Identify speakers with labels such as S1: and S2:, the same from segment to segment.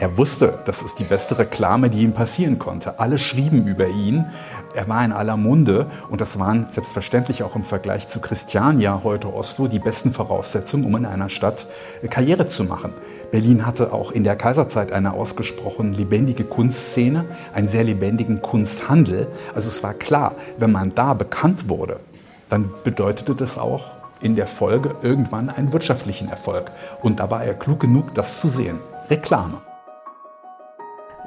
S1: Er wusste, das ist die beste Reklame, die ihm passieren konnte. Alle schrieben über ihn. Er war in aller Munde und das waren selbstverständlich auch im Vergleich zu Christiania, heute Oslo, die besten Voraussetzungen, um in einer Stadt Karriere zu machen. Berlin hatte auch in der Kaiserzeit eine ausgesprochen lebendige Kunstszene, einen sehr lebendigen Kunsthandel. Also es war klar, wenn man da bekannt wurde, dann bedeutete das auch in der Folge irgendwann einen wirtschaftlichen Erfolg. Und da war er klug genug, das zu sehen. Reklame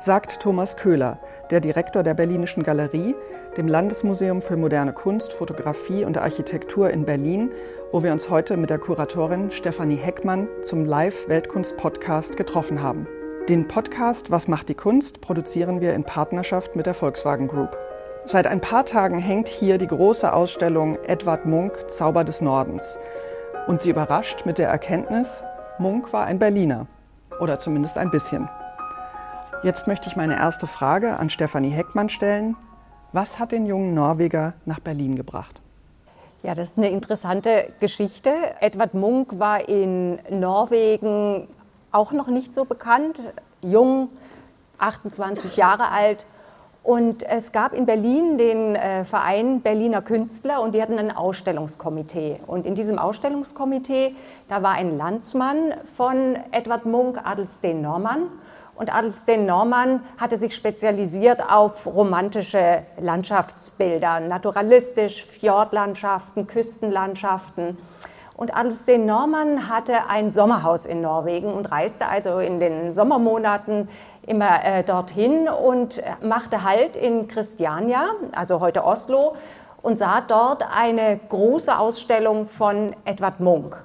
S2: sagt Thomas Köhler, der Direktor der Berlinischen Galerie, dem Landesmuseum für moderne Kunst, Fotografie und Architektur in Berlin, wo wir uns heute mit der Kuratorin Stefanie Heckmann zum Live-Weltkunst-Podcast getroffen haben. Den Podcast Was macht die Kunst produzieren wir in Partnerschaft mit der Volkswagen Group. Seit ein paar Tagen hängt hier die große Ausstellung Edward Munk Zauber des Nordens. Und sie überrascht mit der Erkenntnis, Munk war ein Berliner. Oder zumindest ein bisschen. Jetzt möchte ich meine erste Frage an Stefanie Heckmann stellen. Was hat den jungen Norweger nach Berlin gebracht?
S3: Ja, das ist eine interessante Geschichte. Edward Munk war in Norwegen auch noch nicht so bekannt, jung, 28 Jahre alt. Und es gab in Berlin den äh, Verein Berliner Künstler und die hatten ein Ausstellungskomitee. Und in diesem Ausstellungskomitee, da war ein Landsmann von Edward Munk, Adelsten Normann. Und Adelsten Normann hatte sich spezialisiert auf romantische Landschaftsbilder, naturalistisch, Fjordlandschaften, Küstenlandschaften. Und Adelsten Normann hatte ein Sommerhaus in Norwegen und reiste also in den Sommermonaten immer äh, dorthin und machte Halt in Christiania, also heute Oslo, und sah dort eine große Ausstellung von Edvard Munch.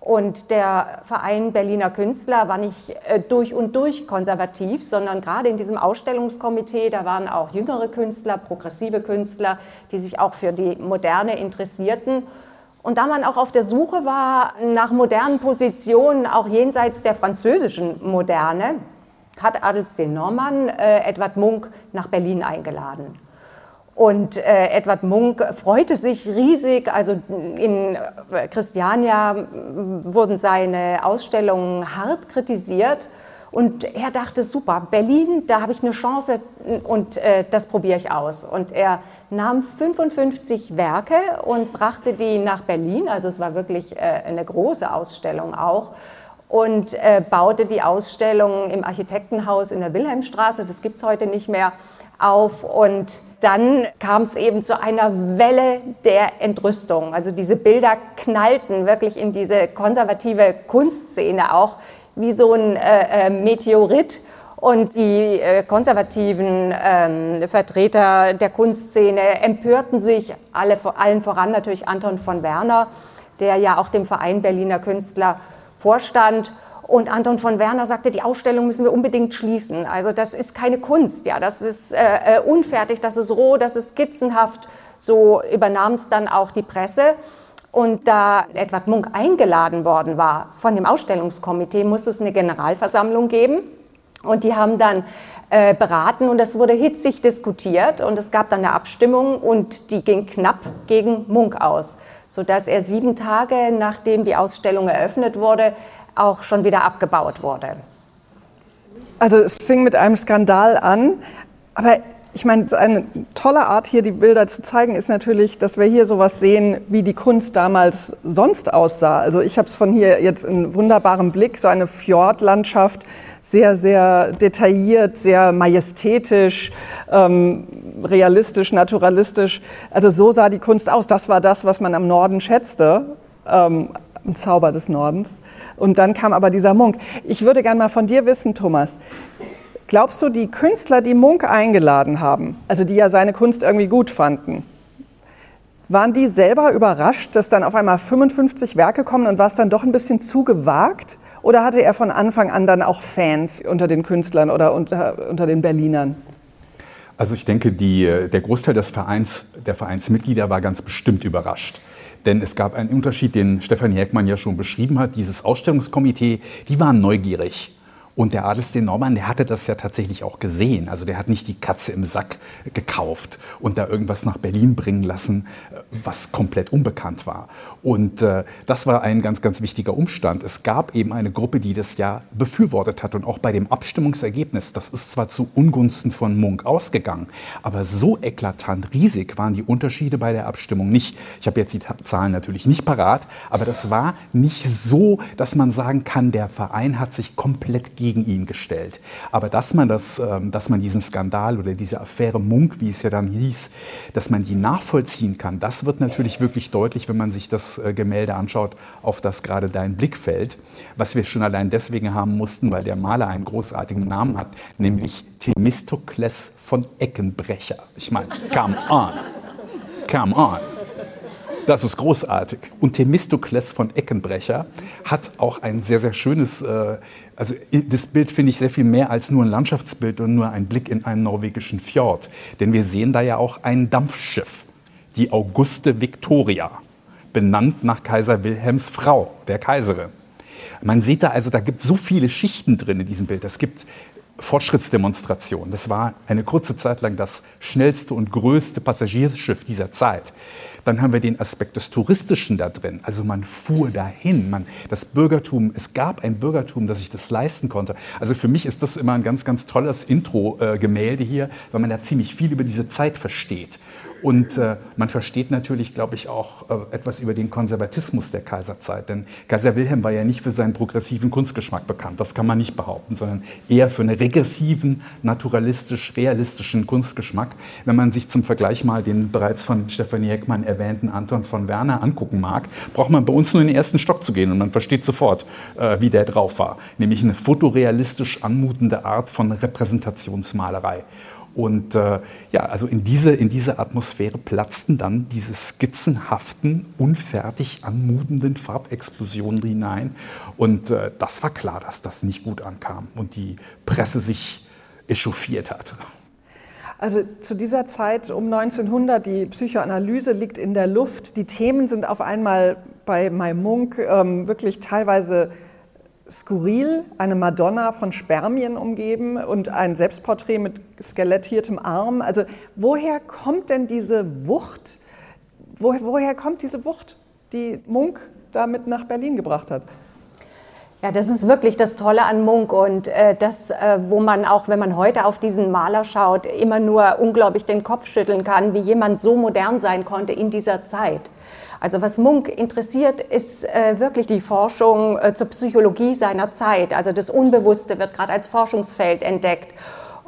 S3: Und der Verein Berliner Künstler war nicht äh, durch und durch konservativ, sondern gerade in diesem Ausstellungskomitee, da waren auch jüngere Künstler, progressive Künstler, die sich auch für die Moderne interessierten. Und da man auch auf der Suche war nach modernen Positionen, auch jenseits der französischen Moderne, hat Adelsten Normann äh, Edward Munk nach Berlin eingeladen. Und äh, Edward Munk freute sich riesig. Also in äh, Christiania wurden seine Ausstellungen hart kritisiert. Und er dachte, super, Berlin, da habe ich eine Chance und äh, das probiere ich aus. Und er nahm 55 Werke und brachte die nach Berlin. Also es war wirklich äh, eine große Ausstellung auch. Und äh, baute die Ausstellung im Architektenhaus in der Wilhelmstraße, das gibt es heute nicht mehr, auf. Und dann kam es eben zu einer Welle der Entrüstung. Also diese Bilder knallten wirklich in diese konservative Kunstszene auch wie so ein äh, äh Meteorit. Und die äh, konservativen ähm, Vertreter der Kunstszene empörten sich, alle, allen voran natürlich Anton von Werner, der ja auch dem Verein Berliner Künstler vorstand. Und Anton von Werner sagte, die Ausstellung müssen wir unbedingt schließen. Also das ist keine Kunst, ja, das ist äh, äh unfertig, das ist roh, das ist skizzenhaft. So übernahm es dann auch die Presse. Und da Edward Munk eingeladen worden war von dem Ausstellungskomitee, musste es eine Generalversammlung geben. Und die haben dann äh, beraten und es wurde hitzig diskutiert und es gab dann eine Abstimmung und die ging knapp gegen Munk aus, sodass er sieben Tage nachdem die Ausstellung eröffnet wurde, auch schon wieder abgebaut wurde.
S2: Also es fing mit einem Skandal an, aber ich meine, eine tolle Art hier die Bilder zu zeigen ist natürlich, dass wir hier sowas sehen, wie die Kunst damals sonst aussah. Also ich habe es von hier jetzt in wunderbarem Blick, so eine Fjordlandschaft, sehr, sehr detailliert, sehr majestätisch, ähm, realistisch, naturalistisch. Also so sah die Kunst aus. Das war das, was man am Norden schätzte, ähm, im Zauber des Nordens. Und dann kam aber dieser Munk. Ich würde gerne mal von dir wissen, Thomas. Glaubst du, die Künstler, die Munk eingeladen haben, also die ja seine Kunst irgendwie gut fanden, waren die selber überrascht, dass dann auf einmal 55 Werke kommen und war es dann doch ein bisschen zu gewagt? Oder hatte er von Anfang an dann auch Fans unter den Künstlern oder unter, unter den Berlinern?
S1: Also ich denke, die, der Großteil des Vereins, der Vereinsmitglieder war ganz bestimmt überrascht. Denn es gab einen Unterschied, den Stefanie Heckmann ja schon beschrieben hat. Dieses Ausstellungskomitee, die waren neugierig. Und der Adelsteen Norman, der hatte das ja tatsächlich auch gesehen. Also der hat nicht die Katze im Sack gekauft und da irgendwas nach Berlin bringen lassen, was komplett unbekannt war. Und äh, das war ein ganz, ganz wichtiger Umstand. Es gab eben eine Gruppe, die das ja befürwortet hat. Und auch bei dem Abstimmungsergebnis, das ist zwar zu Ungunsten von Munk ausgegangen, aber so eklatant riesig waren die Unterschiede bei der Abstimmung nicht. Ich habe jetzt die Zahlen natürlich nicht parat, aber das war nicht so, dass man sagen kann, der Verein hat sich komplett gegen ihn gestellt. Aber dass man, das, ähm, dass man diesen Skandal oder diese Affäre Munk, wie es ja dann hieß, dass man die nachvollziehen kann, das wird natürlich wirklich deutlich, wenn man sich das äh, Gemälde anschaut, auf das gerade dein Blick fällt. Was wir schon allein deswegen haben mussten, weil der Maler einen großartigen Namen hat, nämlich Themistokles von Eckenbrecher. Ich meine, come on. Come on. Das ist großartig. Und Themistokles von Eckenbrecher hat auch ein sehr, sehr schönes, äh, also das Bild finde ich sehr viel mehr als nur ein Landschaftsbild und nur ein Blick in einen norwegischen Fjord. Denn wir sehen da ja auch ein Dampfschiff, die Auguste Victoria, benannt nach Kaiser Wilhelms Frau, der Kaiserin. Man sieht da also, da gibt es so viele Schichten drin in diesem Bild. Es gibt Fortschrittsdemonstrationen. Das war eine kurze Zeit lang das schnellste und größte Passagierschiff dieser Zeit. Dann haben wir den Aspekt des Touristischen da drin. Also man fuhr dahin. Man, das Bürgertum, es gab ein Bürgertum, das sich das leisten konnte. Also für mich ist das immer ein ganz, ganz tolles Intro-Gemälde hier, weil man da ziemlich viel über diese Zeit versteht. Und äh, man versteht natürlich, glaube ich, auch äh, etwas über den Konservatismus der Kaiserzeit. Denn Kaiser Wilhelm war ja nicht für seinen progressiven Kunstgeschmack bekannt, das kann man nicht behaupten, sondern eher für einen regressiven, naturalistisch-realistischen Kunstgeschmack. Wenn man sich zum Vergleich mal den bereits von Stefanie Heckmann erwähnten Anton von Werner angucken mag, braucht man bei uns nur in den ersten Stock zu gehen und man versteht sofort, äh, wie der drauf war. Nämlich eine fotorealistisch anmutende Art von Repräsentationsmalerei. Und äh, ja, also in diese, in diese Atmosphäre platzten dann diese skizzenhaften, unfertig anmutenden Farbexplosionen hinein. Und äh, das war klar, dass das nicht gut ankam und die Presse sich echauffiert hat.
S2: Also zu dieser Zeit um 1900, die Psychoanalyse liegt in der Luft. Die Themen sind auf einmal bei Mai Munk ähm, wirklich teilweise skurril, eine Madonna von Spermien umgeben und ein Selbstporträt mit skelettiertem Arm. Also woher kommt denn diese Wucht? Woher, woher kommt diese Wucht, die Munk damit nach Berlin gebracht hat?
S3: Ja, das ist wirklich das Tolle an Munk und äh, das, äh, wo man auch, wenn man heute auf diesen Maler schaut, immer nur unglaublich den Kopf schütteln kann, wie jemand so modern sein konnte in dieser Zeit. Also was Munk interessiert, ist äh, wirklich die Forschung äh, zur Psychologie seiner Zeit. Also das Unbewusste wird gerade als Forschungsfeld entdeckt.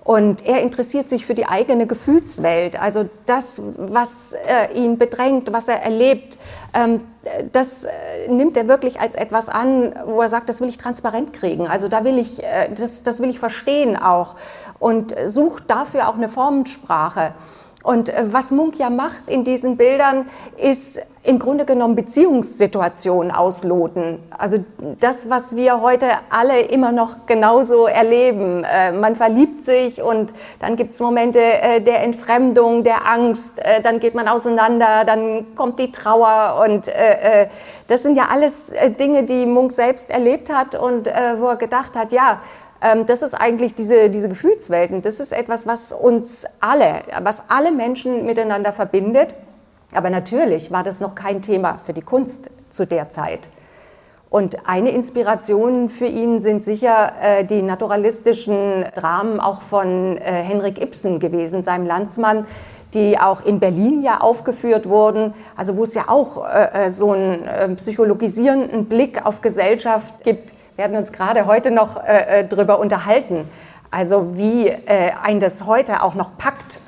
S3: Und er interessiert sich für die eigene Gefühlswelt, also das, was äh, ihn bedrängt, was er erlebt, ähm, das äh, nimmt er wirklich als etwas an, wo er sagt, das will ich transparent kriegen. Also da will ich, äh, das, das will ich verstehen auch und sucht dafür auch eine Formensprache. Und äh, was Munk ja macht in diesen Bildern, ist im Grunde genommen Beziehungssituationen ausloten. Also das, was wir heute alle immer noch genauso erleben. Äh, man verliebt sich und dann gibt es Momente äh, der Entfremdung, der Angst, dann geht man auseinander, dann kommt die Trauer und das sind ja alles Dinge, die Munk selbst erlebt hat und wo er gedacht hat, ja, das ist eigentlich diese, diese Gefühlswelten. Das ist etwas, was uns alle, was alle Menschen miteinander verbindet. Aber natürlich war das noch kein Thema für die Kunst zu der Zeit. Und eine Inspiration für ihn sind sicher äh, die naturalistischen Dramen auch von äh, Henrik Ibsen gewesen, seinem Landsmann, die auch in Berlin ja aufgeführt wurden, also wo es ja auch äh, äh so einen äh, psychologisierenden Blick auf Gesellschaft gibt, werden uns gerade heute noch äh, äh, darüber unterhalten. Also wie äh, ein das heute auch noch packt.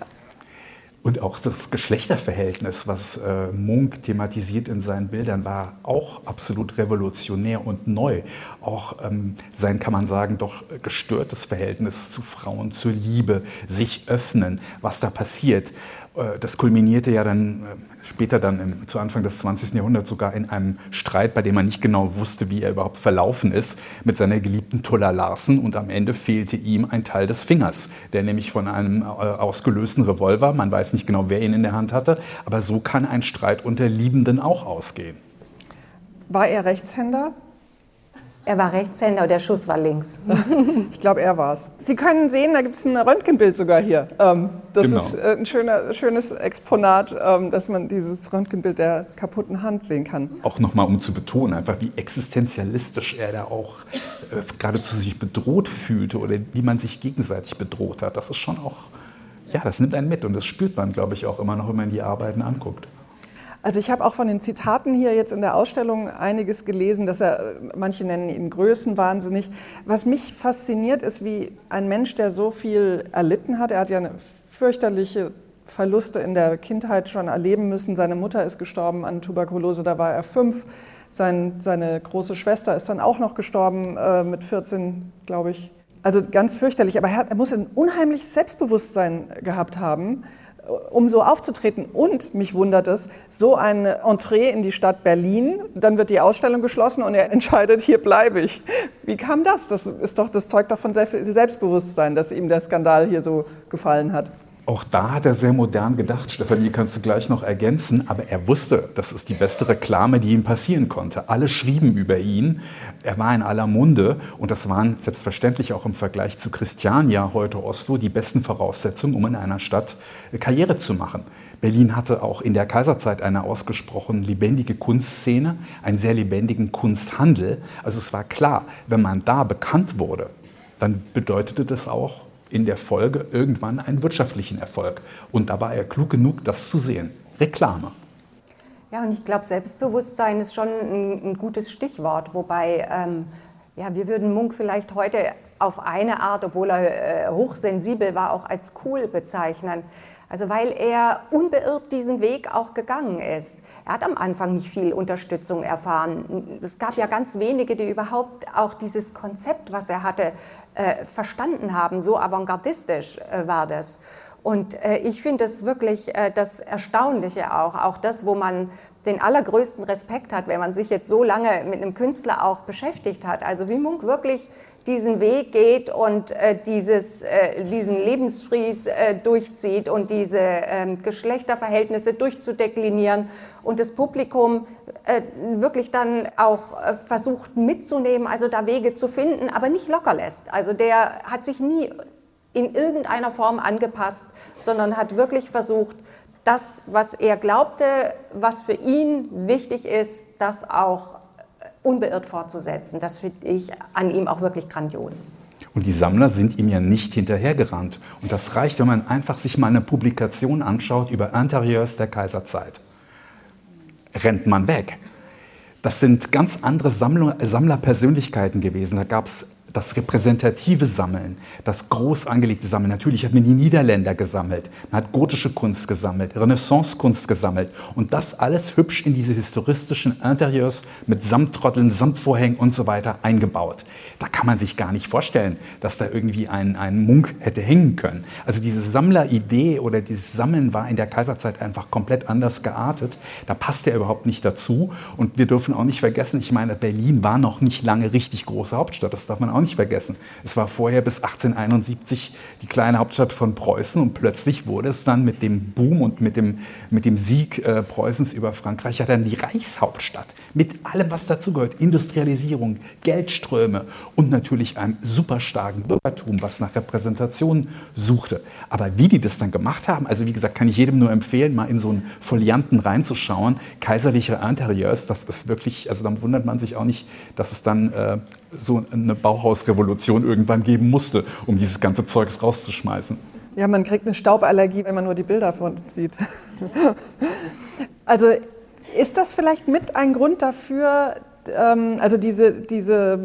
S1: Und auch das Geschlechterverhältnis, was äh, Munk thematisiert in seinen Bildern, war auch absolut revolutionär und neu. Auch ähm, sein, kann man sagen, doch gestörtes Verhältnis zu Frauen, zur Liebe, sich öffnen, was da passiert. Äh, das kulminierte ja dann äh, später dann im, zu Anfang des 20. Jahrhunderts sogar in einem Streit, bei dem man nicht genau wusste, wie er überhaupt verlaufen ist, mit seiner geliebten Tulla Larsen. Und am Ende fehlte ihm ein Teil des Fingers, der nämlich von einem äh, ausgelösten Revolver, man weiß nicht genau, wer ihn in der Hand hatte, aber so kann ein Streit unter Liebenden auch ausgehen.
S2: War er Rechtshänder?
S3: Er war Rechtshänder, der Schuss war links.
S2: ich glaube, er war es. Sie können sehen, da gibt es ein Röntgenbild sogar hier. Ähm, das genau. ist äh, ein schöner, schönes Exponat, ähm, dass man dieses Röntgenbild der kaputten Hand sehen kann.
S1: Auch nochmal, um zu betonen, einfach wie existenzialistisch er da auch äh, geradezu sich bedroht fühlte oder wie man sich gegenseitig bedroht hat. Das ist schon auch, ja, das nimmt einen mit und das spürt man, glaube ich, auch immer noch, wenn man die Arbeiten anguckt.
S2: Also ich habe auch von den Zitaten hier jetzt in der Ausstellung einiges gelesen, dass er, manche nennen ihn größenwahnsinnig. Was mich fasziniert, ist, wie ein Mensch, der so viel erlitten hat, er hat ja eine fürchterliche Verluste in der Kindheit schon erleben müssen. Seine Mutter ist gestorben an Tuberkulose, da war er fünf. Sein, seine große Schwester ist dann auch noch gestorben äh, mit 14, glaube ich. Also ganz fürchterlich. Aber er, hat, er muss ein unheimliches Selbstbewusstsein gehabt haben um so aufzutreten. Und mich wundert es, so ein Entree in die Stadt Berlin, dann wird die Ausstellung geschlossen und er entscheidet, hier bleibe ich. Wie kam das? Das ist doch, das zeugt doch von Selbstbewusstsein, dass ihm der Skandal hier so gefallen hat.
S1: Auch da hat er sehr modern gedacht. Stefanie, kannst du gleich noch ergänzen. Aber er wusste, das ist die beste Reklame, die ihm passieren konnte. Alle schrieben über ihn. Er war in aller Munde. Und das waren selbstverständlich auch im Vergleich zu Christiania, heute Oslo, die besten Voraussetzungen, um in einer Stadt Karriere zu machen. Berlin hatte auch in der Kaiserzeit eine ausgesprochen lebendige Kunstszene, einen sehr lebendigen Kunsthandel. Also es war klar, wenn man da bekannt wurde, dann bedeutete das auch, in der Folge irgendwann einen wirtschaftlichen Erfolg. Und da war er klug genug, das zu sehen. Reklame.
S3: Ja, und ich glaube, Selbstbewusstsein ist schon ein, ein gutes Stichwort. Wobei, ähm, ja, wir würden Munk vielleicht heute auf eine Art, obwohl er äh, hochsensibel war, auch als cool bezeichnen. Also weil er unbeirrt diesen Weg auch gegangen ist. Er hat am Anfang nicht viel Unterstützung erfahren. Es gab ja ganz wenige, die überhaupt auch dieses Konzept, was er hatte, äh, verstanden haben. So avantgardistisch äh, war das. Und äh, ich finde es wirklich äh, das Erstaunliche auch, auch das, wo man den allergrößten Respekt hat, wenn man sich jetzt so lange mit einem Künstler auch beschäftigt hat. Also wie Munk wirklich diesen Weg geht und äh, dieses, äh, diesen Lebensfries äh, durchzieht und diese ähm, Geschlechterverhältnisse durchzudeklinieren und das Publikum äh, wirklich dann auch äh, versucht mitzunehmen, also da Wege zu finden, aber nicht locker lässt. Also der hat sich nie in irgendeiner Form angepasst, sondern hat wirklich versucht, das, was er glaubte, was für ihn wichtig ist, das auch unbeirrt fortzusetzen. Das finde ich an ihm auch wirklich grandios.
S1: Und die Sammler sind ihm ja nicht hinterhergerannt. Und das reicht, wenn man einfach sich mal eine Publikation anschaut über Interieurs der Kaiserzeit. Rennt man weg. Das sind ganz andere Sammlerpersönlichkeiten gewesen. Da gab es das repräsentative Sammeln, das groß angelegte Sammeln. Natürlich hat man die Niederländer gesammelt, man hat gotische Kunst gesammelt, Renaissance-Kunst gesammelt und das alles hübsch in diese historistischen Interieurs mit Samttrotteln, Samtvorhängen und so weiter eingebaut. Da kann man sich gar nicht vorstellen, dass da irgendwie ein, ein Munk hätte hängen können. Also diese Sammleridee oder dieses Sammeln war in der Kaiserzeit einfach komplett anders geartet. Da passt er überhaupt nicht dazu und wir dürfen auch nicht vergessen, ich meine, Berlin war noch nicht lange richtig große Hauptstadt, das darf man auch nicht vergessen. Es war vorher bis 1871 die kleine Hauptstadt von Preußen und plötzlich wurde es dann mit dem Boom und mit dem, mit dem Sieg äh, Preußens über Frankreich ja dann die Reichshauptstadt. Mit allem, was dazugehört. Industrialisierung, Geldströme und natürlich einem super starken Bürgertum, was nach Repräsentation suchte. Aber wie die das dann gemacht haben, also wie gesagt, kann ich jedem nur empfehlen, mal in so einen Folianten reinzuschauen. Kaiserliche Interieurs, das ist wirklich, also dann wundert man sich auch nicht, dass es dann äh, so eine Bauhausrevolution irgendwann geben musste, um dieses ganze Zeugs rauszuschmeißen.
S2: Ja, man kriegt eine Stauballergie, wenn man nur die Bilder von sieht. also ist das vielleicht mit ein Grund dafür, also diese, diese,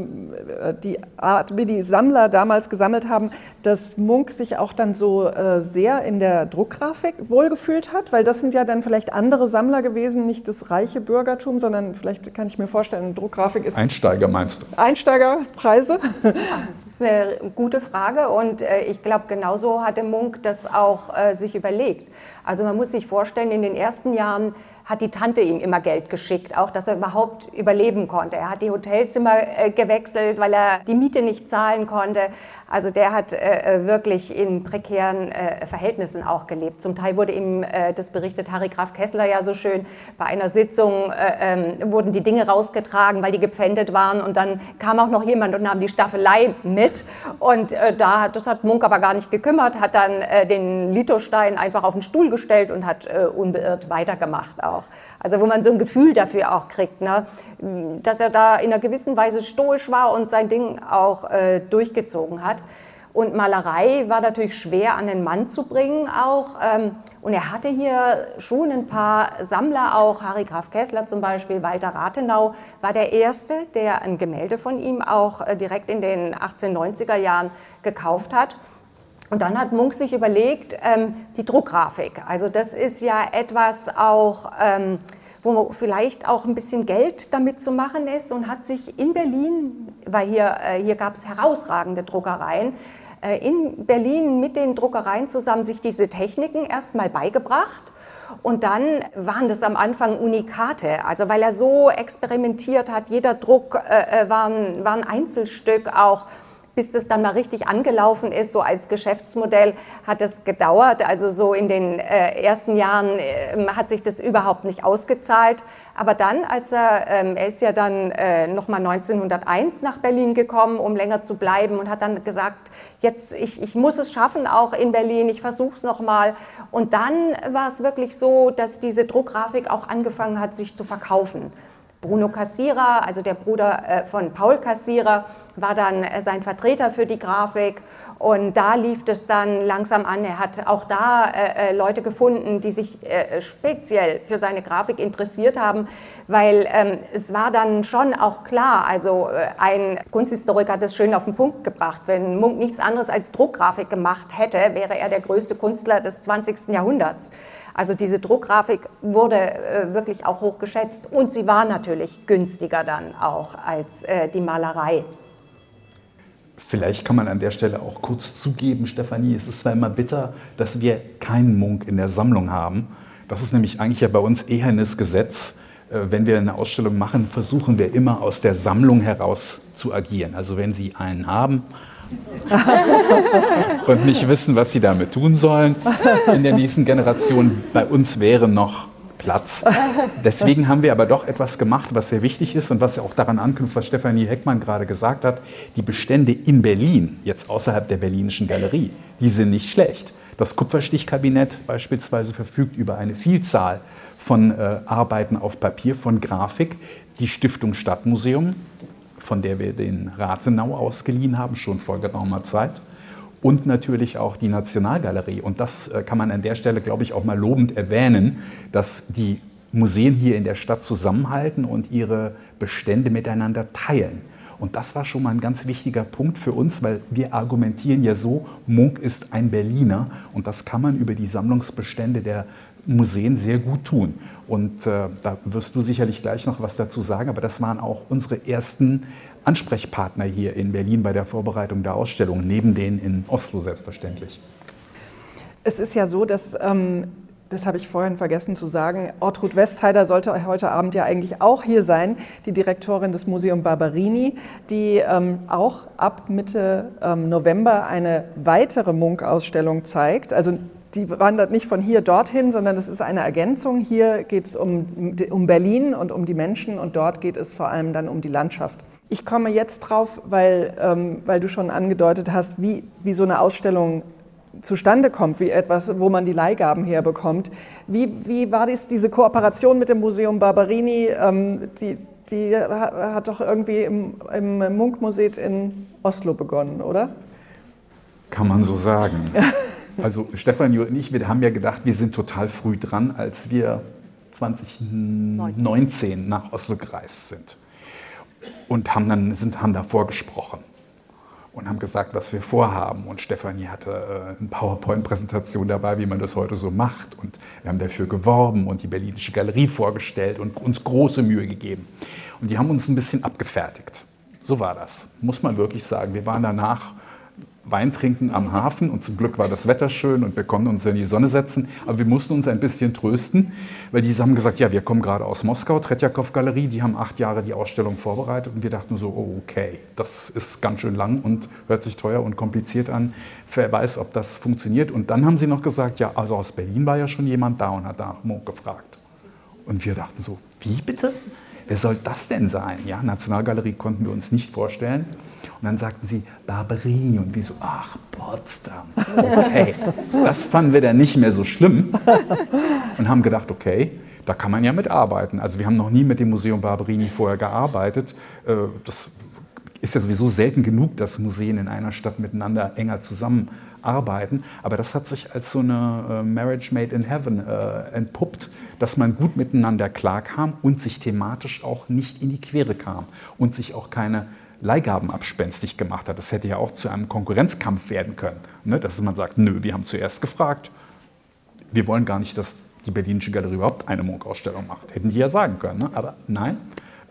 S2: äh, die Art, wie die Sammler damals gesammelt haben, dass Munk sich auch dann so äh, sehr in der Druckgrafik wohlgefühlt hat, weil das sind ja dann vielleicht andere Sammler gewesen, nicht das reiche Bürgertum, sondern vielleicht kann ich mir vorstellen, Druckgrafik ist...
S1: Einsteiger meinst du?
S2: Einsteigerpreise?
S3: Das ist eine gute Frage und äh, ich glaube, genauso hatte Munk das auch sich überlegt. Also man muss sich vorstellen, in den ersten Jahren hat die Tante ihm immer Geld geschickt, auch dass er überhaupt überleben konnte. Er hat die Hotelzimmer äh, gewechselt, weil er die Miete nicht zahlen konnte. Also der hat äh, äh wirklich in prekären äh, Verhältnissen auch gelebt. Zum Teil wurde ihm, äh, das berichtet Harry Graf Kessler ja so schön, bei einer Sitzung äh, ähm, wurden die Dinge rausgetragen, weil die gepfändet waren und dann kam auch noch jemand und nahm die Staffelei mit und da, das hat Munk aber gar nicht gekümmert, hat dann den Litostein einfach auf den Stuhl gestellt und hat unbeirrt weitergemacht auch. Also wo man so ein Gefühl dafür auch kriegt, ne? dass er da in einer gewissen Weise stoisch war und sein Ding auch äh, durchgezogen hat. Und Malerei war natürlich schwer an den Mann zu bringen auch. Ähm, und er hatte hier schon ein paar Sammler auch. Harry Graf Kessler zum Beispiel, Walter Rathenau war der Erste, der ein Gemälde von ihm auch äh, direkt in den 1890er Jahren gekauft hat. Und dann hat Munk sich überlegt, ähm, die Druckgrafik. Also das ist ja etwas auch, ähm, wo vielleicht auch ein bisschen Geld damit zu machen ist und hat sich in Berlin, weil hier, äh, hier gab es herausragende Druckereien, äh, in Berlin mit den Druckereien zusammen sich diese Techniken erstmal beigebracht. Und dann waren das am Anfang Unikate, also weil er so experimentiert hat, jeder Druck äh, äh war, war ein Einzelstück auch bis das dann mal richtig angelaufen ist, so als Geschäftsmodell hat es gedauert. Also so in den äh, ersten Jahren äh, hat sich das überhaupt nicht ausgezahlt. Aber dann, als er, ähm, er ist ja dann äh, nochmal 1901 nach Berlin gekommen, um länger zu bleiben und hat dann gesagt, jetzt, ich, ich muss es schaffen, auch in Berlin, ich versuche es nochmal. Und dann war es wirklich so, dass diese Druckgrafik auch angefangen hat, sich zu verkaufen. Bruno Cassira, also der Bruder äh, von Paul Cassira, war dann äh, sein Vertreter für die Grafik. Und da lief es dann langsam an. Er hat auch da äh, Leute gefunden, die sich speziell für seine Grafik interessiert haben, weil ähm, es war dann schon auch klar, also ein Kunsthistoriker hat es schön auf den Punkt gebracht, wenn Munk nichts anderes als Druckgrafik gemacht hätte, wäre er der größte Künstler des 20. Jahrhunderts. Also diese Druckgrafik wurde äh, wirklich auch hoch geschätzt und sie war natürlich günstiger dann auch als äh, die Malerei.
S1: Vielleicht kann man an der Stelle auch kurz zugeben, Stefanie, es ist zwar immer bitter, dass wir keinen Munk in der Sammlung haben. Das ist nämlich eigentlich ja bei uns ehernes Gesetz. Äh, wenn wir eine Ausstellung machen, versuchen wir immer aus der Sammlung heraus zu agieren. Also wenn Sie einen haben, und nicht wissen, was sie damit tun sollen. In der nächsten Generation bei uns wäre noch Platz. Deswegen haben wir aber doch etwas gemacht, was sehr wichtig ist und was ja auch daran anknüpft, was Stefanie Heckmann gerade gesagt hat. Die Bestände in Berlin, jetzt außerhalb der Berlinischen Galerie, die sind nicht schlecht. Das Kupferstichkabinett beispielsweise verfügt über eine Vielzahl von äh, Arbeiten auf Papier, von Grafik. Die Stiftung Stadtmuseum von der wir den Rathenau ausgeliehen haben, schon vor geraumer Zeit. Und natürlich auch die Nationalgalerie. Und das äh, kann man an der Stelle, glaube ich, auch mal lobend erwähnen, dass die Museen hier in der Stadt zusammenhalten und ihre Bestände miteinander teilen. Und das war schon mal ein ganz wichtiger Punkt für uns, weil wir argumentieren ja so, Munk ist ein Berliner und das kann man über die Sammlungsbestände der Museen sehr gut tun. Und äh, da wirst du sicherlich gleich noch was dazu sagen, aber das waren auch unsere ersten Ansprechpartner hier in Berlin bei der Vorbereitung der Ausstellung, neben denen in Oslo selbstverständlich.
S2: Es ist ja so, dass, ähm, das habe ich vorhin vergessen zu sagen, Ortrud Westheider sollte heute Abend ja eigentlich auch hier sein, die Direktorin des Museum Barberini, die ähm, auch ab Mitte ähm, November eine weitere Munk-Ausstellung zeigt. Also die wandert nicht von hier dorthin, sondern es ist eine Ergänzung. Hier geht es um, um Berlin und um die Menschen und dort geht es vor allem dann um die Landschaft. Ich komme jetzt drauf, weil, ähm, weil du schon angedeutet hast, wie, wie so eine Ausstellung zustande kommt, wie etwas, wo man die Leihgaben herbekommt. Wie, wie war dies, diese Kooperation mit dem Museum Barberini? Ähm, die, die hat doch irgendwie im, im Munkmuseum in Oslo begonnen, oder?
S1: Kann man so sagen. Also Stefan und ich, wir haben ja gedacht, wir sind total früh dran, als wir 2019 nach Oslo gereist sind. Und haben dann sind, haben da vorgesprochen und haben gesagt, was wir vorhaben. Und Stefanie hatte äh, eine PowerPoint-Präsentation dabei, wie man das heute so macht. Und wir haben dafür geworben und die Berlinische Galerie vorgestellt und uns große Mühe gegeben. Und die haben uns ein bisschen abgefertigt. So war das, muss man wirklich sagen. Wir waren danach Wein trinken am Hafen und zum Glück war das Wetter schön und wir konnten uns in die Sonne setzen. Aber wir mussten uns ein bisschen trösten, weil die haben gesagt, ja, wir kommen gerade aus Moskau, Tretjakow Galerie, die haben acht Jahre die Ausstellung vorbereitet und wir dachten so, oh, okay, das ist ganz schön lang und hört sich teuer und kompliziert an. Wer weiß, ob das funktioniert. Und dann haben sie noch gesagt, ja, also aus Berlin war ja schon jemand da und hat nach Monk gefragt. Und wir dachten so, wie bitte? Wer soll das denn sein? Ja, Nationalgalerie konnten wir uns nicht vorstellen. Und dann sagten sie Barberini und wir so, ach, Potsdam. Okay, das fanden wir dann nicht mehr so schlimm und haben gedacht, okay, da kann man ja mitarbeiten. Also wir haben noch nie mit dem Museum Barberini vorher gearbeitet. Äh, das ist ja sowieso selten genug, dass Museen in einer Stadt miteinander enger zusammenarbeiten. Aber das hat sich als so eine äh, Marriage Made in Heaven äh, entpuppt, dass man gut miteinander klarkam und sich thematisch auch nicht in die Quere kam und sich auch keine Leihgaben abspenstig gemacht hat. Das hätte ja auch zu einem Konkurrenzkampf werden können. Ne? Dass man sagt, nö, wir haben zuerst gefragt, wir wollen gar nicht, dass die Berlinische Galerie überhaupt eine Monk-Ausstellung macht. Hätten die ja sagen können. Ne? Aber nein,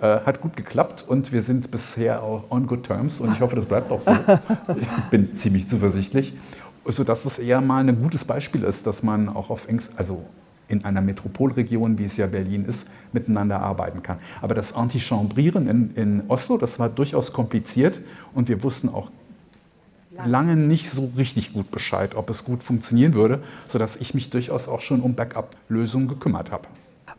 S1: äh, hat gut geklappt und wir sind bisher auch on good terms und ich hoffe, das bleibt auch so. Ich bin ziemlich zuversichtlich, sodass es eher mal ein gutes Beispiel ist, dass man auch auf Ängst, also in einer Metropolregion, wie es ja Berlin ist, miteinander arbeiten kann. Aber das Antichambrieren in, in Oslo, das war durchaus kompliziert und wir wussten auch lange nicht so richtig gut Bescheid, ob es gut funktionieren würde, sodass ich mich durchaus auch schon um Backup-Lösungen gekümmert habe.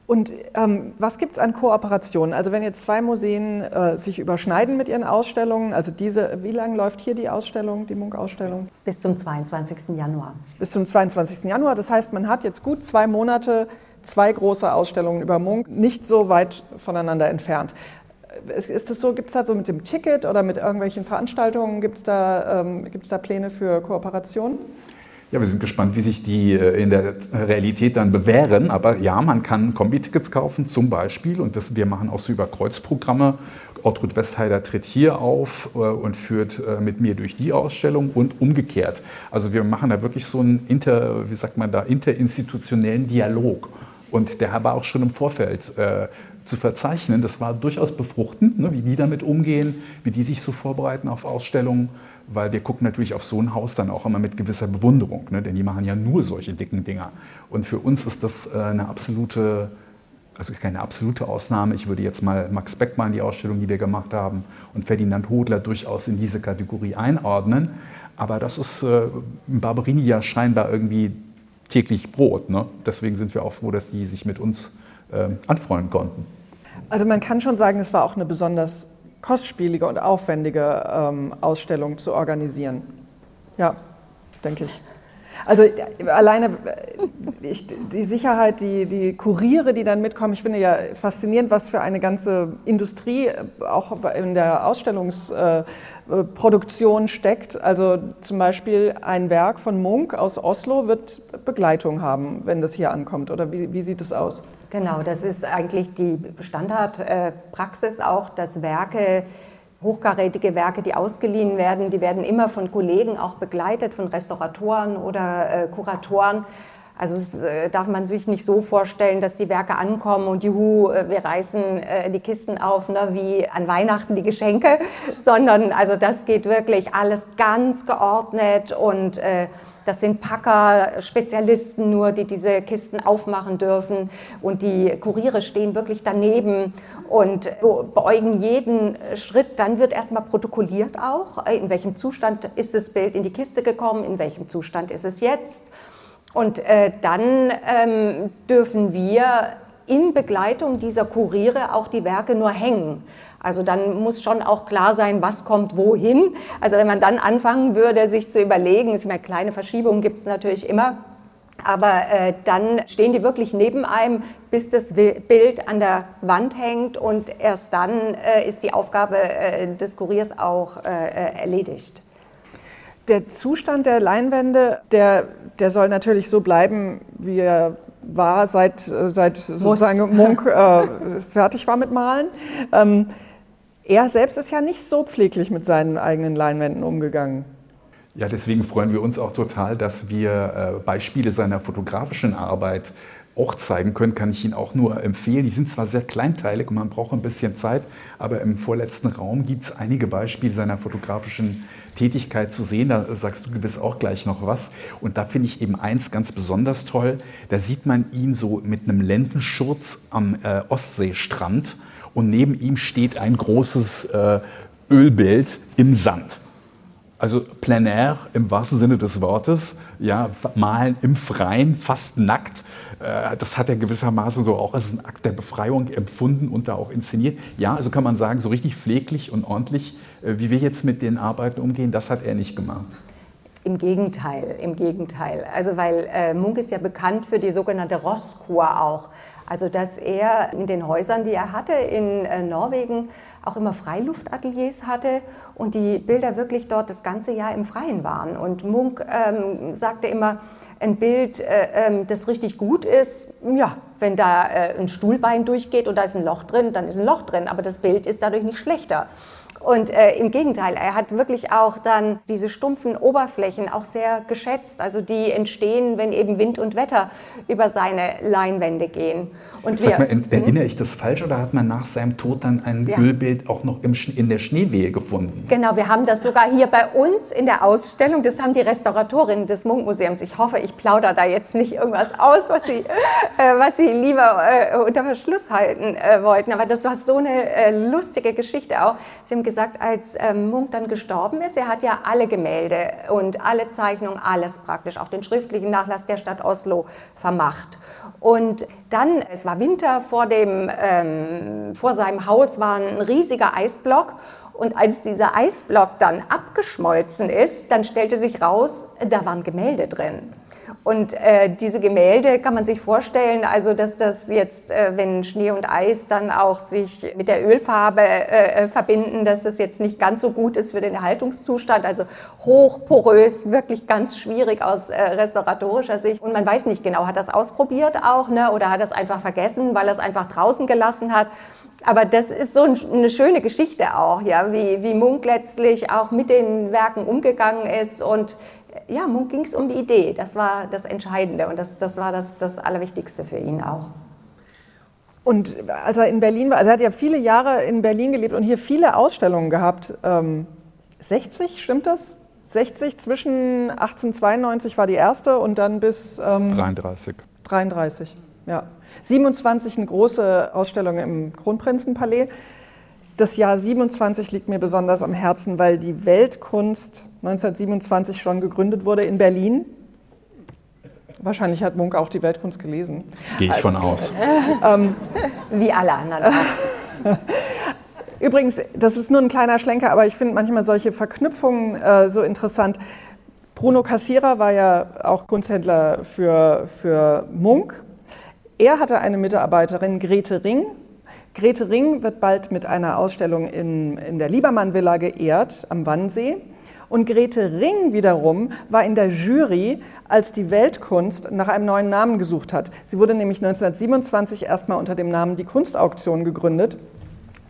S2: Und ähm, was gibt es an Kooperationen? Also wenn jetzt zwei Museen äh, sich überschneiden mit ihren Ausstellungen, also diese, wie lange läuft hier die Ausstellung, die Munk-Ausstellung?
S3: Bis zum 22. Januar.
S2: Bis zum 22. Januar. Das heißt, man hat jetzt gut zwei Monate zwei große Ausstellungen über Munk, nicht so weit voneinander entfernt. Ist das so, gibt es da so mit dem Ticket oder mit irgendwelchen Veranstaltungen, gibt es da, ähm, da Pläne für Kooperationen?
S1: Ja, wir sind gespannt, wie sich die äh, in der Realität dann bewähren. Aber ja, man kann Kombi-Tickets kaufen, zum Beispiel. Und das, wir machen auch so über Kreuzprogramme. Ortrud Westheider tritt hier auf äh, und führt äh, mit mir durch die Ausstellung und umgekehrt. Also wir machen da wirklich so einen inter, wie sagt man da, interinstitutionellen Dialog. Und der war auch schon im Vorfeld äh, zu verzeichnen. Das war durchaus befruchtend, ne, wie die damit umgehen, wie die sich so vorbereiten auf Ausstellungen weil wir gucken natürlich auf so ein Haus dann auch immer mit gewisser Bewunderung, ne? denn die machen ja nur solche dicken Dinger. Und für uns ist das äh, eine absolute, also keine absolute Ausnahme. Ich würde jetzt mal Max Beckmann, die Ausstellung, die wir gemacht haben, und Ferdinand Hodler durchaus in diese Kategorie einordnen. Aber das ist äh, in Barberini ja scheinbar irgendwie täglich Brot. Ne? Deswegen sind wir auch froh, dass die sich mit uns äh, anfreunden konnten.
S2: Also man kann schon sagen, es war auch eine besonders kostspielige und aufwendige ähm, Ausstellung zu organisieren. Ja, denke ich. Also alleine ich, die Sicherheit, die, die Kuriere, die dann mitkommen, ich finde ja faszinierend, was für eine ganze Industrie auch in der Ausstellungsproduktion äh, steckt. Also zum Beispiel ein Werk von Munk aus Oslo wird Begleitung haben, wenn das hier ankommt. Oder wie, wie sieht es aus?
S3: Genau, das ist eigentlich die Standardpraxis auch, dass Werke, hochkarätige Werke, die ausgeliehen werden, die werden immer von Kollegen auch begleitet, von Restauratoren oder äh, Kuratoren. Also das äh, darf man sich nicht so vorstellen, dass die Werke ankommen und juhu, äh, wir reißen die Kisten auf, ne, wie an Weihnachten die Geschenke, sondern also das geht wirklich alles ganz geordnet und das sind Packer, Spezialisten nur, die diese Kisten aufmachen dürfen. Und die Kuriere stehen wirklich daneben und beäugen jeden Schritt. Dann wird erstmal protokolliert auch, in welchem Zustand ist das Bild in die Kiste gekommen, in welchem Zustand ist es jetzt. Und äh, dann ähm, dürfen wir in Begleitung dieser Kuriere auch die Werke nur hängen. Also dann muss schon auch klar sein, was kommt wohin. Also wenn man dann anfangen würde, sich zu überlegen, ich meine, kleine Verschiebungen gibt es natürlich immer, aber äh, dann stehen die wirklich neben einem, bis das Bild an der Wand hängt und erst dann äh, ist die Aufgabe äh, des Kuriers auch äh, äh, erledigt.
S2: Der Zustand der Leinwände, der, der soll natürlich so bleiben, wie er war, seit, äh, seit sozusagen Munk fertig war mit Malen. Ähm, er selbst ist ja nicht so pfleglich mit seinen eigenen Leinwänden umgegangen.
S1: Ja, deswegen freuen wir uns auch total, dass wir äh, Beispiele seiner fotografischen Arbeit auch zeigen können, kann ich Ihnen auch nur empfehlen. Die sind zwar sehr kleinteilig und man braucht ein bisschen Zeit, aber im vorletzten Raum gibt es einige Beispiele seiner fotografischen Tätigkeit zu sehen. Da sagst du gewiss auch gleich noch was. Und da finde ich eben eins ganz besonders toll. Da sieht man ihn so mit einem Lendenschurz am äh, Ostseestrand und neben ihm steht ein großes äh, Ölbild im Sand. Also plein air im wahrsten Sinne des Wortes, ja, malen im Freien, fast nackt. Äh, das hat er gewissermaßen so auch als einen Akt der Befreiung empfunden und da auch inszeniert. Ja, also kann man sagen, so richtig pfleglich und ordentlich, äh, wie wir jetzt mit den Arbeiten umgehen, das hat er nicht gemacht.
S3: Im Gegenteil, im Gegenteil. Also weil äh, Munk ist ja bekannt für die sogenannte Rosskur auch. Also dass er in den Häusern, die er hatte in äh, Norwegen, auch immer Freiluftateliers hatte und die Bilder wirklich dort das ganze Jahr im Freien waren. Und Munk ähm, sagte immer, ein Bild, äh, äh, das richtig gut ist, ja, wenn da äh, ein Stuhlbein durchgeht und da ist ein Loch drin, dann ist ein Loch drin, aber das Bild ist dadurch nicht schlechter. Und äh, im Gegenteil, er hat wirklich auch dann diese stumpfen Oberflächen auch sehr geschätzt. Also die entstehen, wenn eben Wind und Wetter über seine Leinwände gehen.
S1: Und Sag wir, mal, erinnere ich das falsch oder hat man nach seinem Tod dann ein ja. Ölbild auch noch im, in der Schneewehe gefunden?
S3: Genau, wir haben das sogar hier bei uns in der Ausstellung. Das haben die Restauratorinnen des Munkmuseums. Ich hoffe, ich plaudere da jetzt nicht irgendwas aus, was sie, äh, was sie lieber äh, unter Verschluss halten äh, wollten. Aber das war so eine äh, lustige Geschichte auch. Sie haben gesagt, als ähm, Munk dann gestorben ist, er hat ja alle Gemälde und alle Zeichnungen, alles praktisch, auch den schriftlichen Nachlass der Stadt Oslo vermacht. Und dann, es war Winter, vor, dem, ähm, vor seinem Haus war ein riesiger Eisblock. Und als dieser Eisblock dann abgeschmolzen ist, dann stellte sich raus, da waren Gemälde drin. Und äh, diese Gemälde kann man sich vorstellen, also dass das jetzt, äh, wenn Schnee und Eis dann auch sich mit der Ölfarbe äh, äh, verbinden, dass das jetzt nicht ganz so gut ist für den Erhaltungszustand. Also hochporös, wirklich ganz schwierig aus äh, restauratorischer Sicht. Und man weiß nicht genau, hat das ausprobiert auch, ne? oder hat das einfach vergessen, weil er es einfach draußen gelassen hat. Aber das ist so eine schöne Geschichte auch, ja, wie, wie Munk letztlich auch mit den Werken umgegangen ist und ja, Munk ging es um die Idee. Das war das Entscheidende und das, das war das, das Allerwichtigste für ihn auch.
S2: Und als er in Berlin war, also er hat ja viele Jahre in Berlin gelebt und hier viele Ausstellungen gehabt. Ähm, 60, stimmt das? 60 zwischen 1892 war die erste und dann bis
S1: ähm, 33.
S2: 33, ja. 27 eine große Ausstellung im Kronprinzenpalais. Das Jahr 27 liegt mir besonders am Herzen, weil die Weltkunst 1927 schon gegründet wurde in Berlin. Wahrscheinlich hat Munk auch die Weltkunst gelesen.
S1: Gehe ich von aus.
S3: Ähm, Wie alle anderen auch.
S2: Übrigens, das ist nur ein kleiner Schlenker, aber ich finde manchmal solche Verknüpfungen äh, so interessant. Bruno Cassira war ja auch Kunsthändler für, für Munk. Er hatte eine Mitarbeiterin, Grete Ring, Grete Ring wird bald mit einer Ausstellung in, in der Liebermann Villa geehrt am Wannsee. Und Grete Ring wiederum war in der Jury, als die Weltkunst nach einem neuen Namen gesucht hat. Sie wurde nämlich 1927 erstmal unter dem Namen Die Kunstauktion gegründet.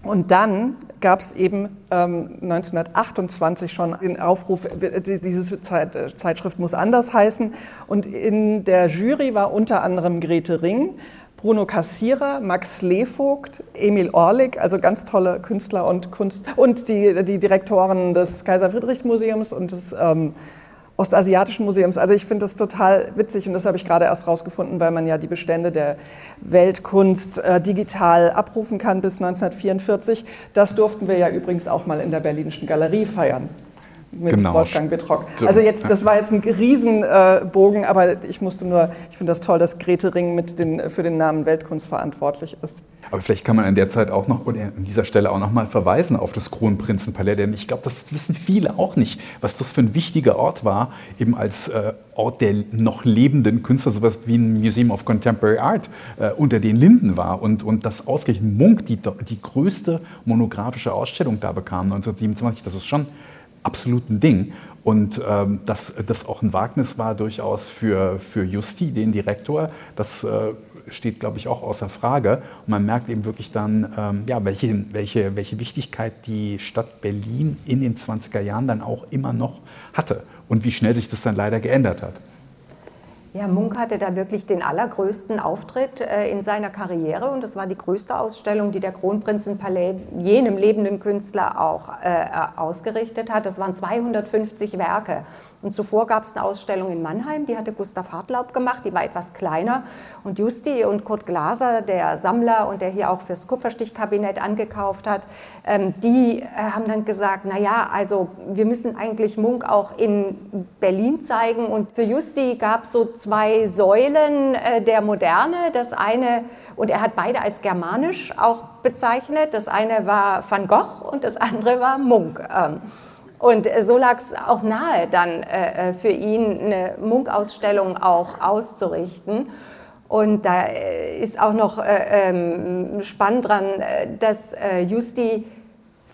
S2: Und dann gab es eben ähm, 1928 schon den Aufruf, diese Zeit, Zeitschrift muss anders heißen. Und in der Jury war unter anderem Grete Ring, Bruno Kassierer, Max Levogt, Emil Orlik, also ganz tolle Künstler und Kunst und die, die Direktoren des Kaiser Friedrich Museums und des ähm, Ostasiatischen Museums. Also ich finde das total witzig und das habe ich gerade erst rausgefunden, weil man ja die Bestände der Weltkunst äh, digital abrufen kann bis 1944. Das durften wir ja übrigens auch mal in der Berlinischen Galerie feiern mit genau. Wolfgang Wittrock. Also jetzt, das war jetzt ein Riesenbogen, äh, aber ich musste nur, ich finde das toll, dass Grete Ring mit den, für den Namen Weltkunst verantwortlich ist.
S1: Aber vielleicht kann man an der Zeit auch noch oder an dieser Stelle auch noch mal verweisen auf das Kronprinzenpalais, denn ich glaube, das wissen viele auch nicht, was das für ein wichtiger Ort war, eben als äh, Ort der noch lebenden Künstler, sowas wie ein Museum of Contemporary Art äh, unter den Linden war und, und dass ausgerechnet Munk die, die größte monografische Ausstellung da bekam 1927, das ist schon absolut ein Ding. Und ähm, dass das auch ein Wagnis war durchaus für, für Justi, den Direktor, das äh, steht, glaube ich, auch außer Frage. Und man merkt eben wirklich dann, ähm, ja, welche, welche, welche Wichtigkeit die Stadt Berlin in den 20er Jahren dann auch immer noch hatte und wie schnell sich das dann leider geändert hat.
S3: Ja, Munk hatte da wirklich den allergrößten Auftritt äh, in seiner Karriere und das war die größte Ausstellung, die der Kronprinzenpalais jenem lebenden Künstler auch äh, ausgerichtet hat. Das waren 250 Werke. Und zuvor gab es eine Ausstellung in Mannheim, die hatte Gustav Hartlaub gemacht, die war etwas kleiner. Und Justi und Kurt Glaser, der Sammler und der hier auch fürs Kupferstichkabinett angekauft hat, ähm, die äh, haben dann gesagt, na ja, also wir müssen eigentlich Munk auch in Berlin zeigen. Und für Justi gab es so Säulen äh, der Moderne. Das eine, und er hat beide als germanisch auch bezeichnet. Das eine war Van Gogh und das andere war Munk. Ähm, und äh, so lag es auch nahe, dann äh, für ihn eine Munk-Ausstellung auch auszurichten. Und da ist auch noch ähm, spannend dran, dass Justi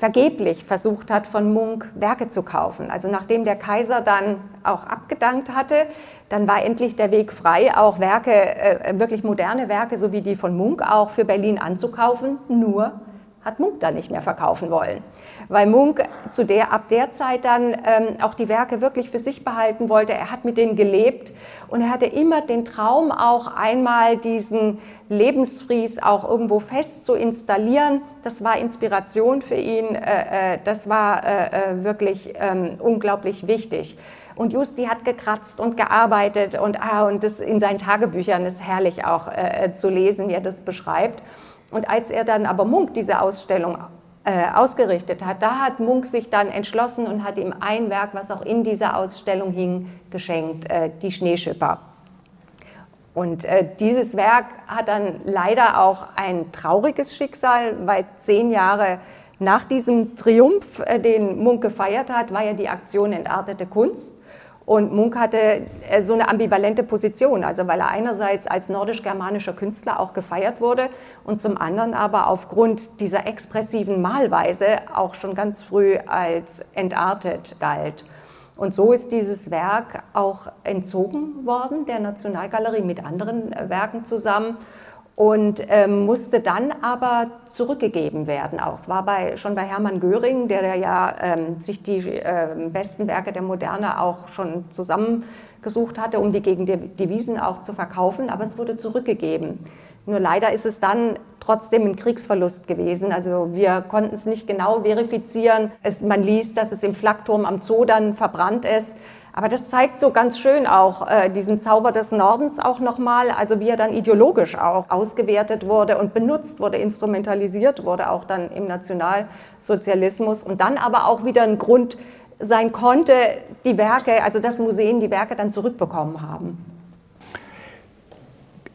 S3: vergeblich versucht hat, von Munk Werke zu kaufen. Also nachdem der Kaiser dann auch abgedankt hatte, dann war endlich der Weg frei, auch Werke, wirklich moderne Werke, so wie die von Munk auch für Berlin anzukaufen. Nur hat Munk dann nicht mehr verkaufen wollen. Weil Munk zu der, ab der Zeit dann ähm, auch die Werke wirklich für sich behalten wollte. Er hat mit denen gelebt und er hatte immer den Traum, auch einmal diesen Lebensfries auch irgendwo fest zu installieren. Das war Inspiration für ihn. Äh, äh, das war äh, äh wirklich ähm, unglaublich wichtig. Und Justi hat gekratzt und gearbeitet und, ah, und das in seinen Tagebüchern ist herrlich auch äh, zu lesen, wie er das beschreibt. Und als er dann aber Munk diese Ausstellung äh, ausgerichtet hat, da hat Munk sich dann entschlossen und hat ihm ein Werk, was auch in dieser Ausstellung hing, geschenkt, äh, die Schneeschipper. Und äh, dieses Werk hat dann leider auch ein trauriges Schicksal, weil zehn Jahre nach diesem Triumph, äh, den Munk gefeiert hat, war ja die Aktion Entartete Kunst. Und Munk hatte äh, so eine ambivalente Position, also weil er einerseits als nordisch-germanischer Künstler auch gefeiert wurde und zum anderen aber aufgrund dieser expressiven Malweise auch schon ganz früh als entartet galt. Und so ist dieses Werk auch entzogen worden der Nationalgalerie mit anderen äh, Werken zusammen und ähm, musste dann aber zurückgegeben werden. Auch es war bei, schon bei Hermann Göring, der ja ähm, sich die äh, besten Werke der Moderne auch schon zusammengesucht hatte, um die gegen die Devisen auch zu verkaufen, aber es wurde zurückgegeben. Nur leider ist es dann trotzdem ein Kriegsverlust gewesen. Also wir konnten es nicht genau verifizieren. Es, man liest, dass es im Flakturm am Zoo dann verbrannt ist. Aber das zeigt so ganz schön auch äh, diesen Zauber des Nordens auch nochmal, also wie er dann ideologisch auch ausgewertet wurde und benutzt wurde, instrumentalisiert wurde, auch dann im Nationalsozialismus und dann aber auch wieder ein Grund sein konnte, die Werke, also das Museen die Werke dann zurückbekommen haben.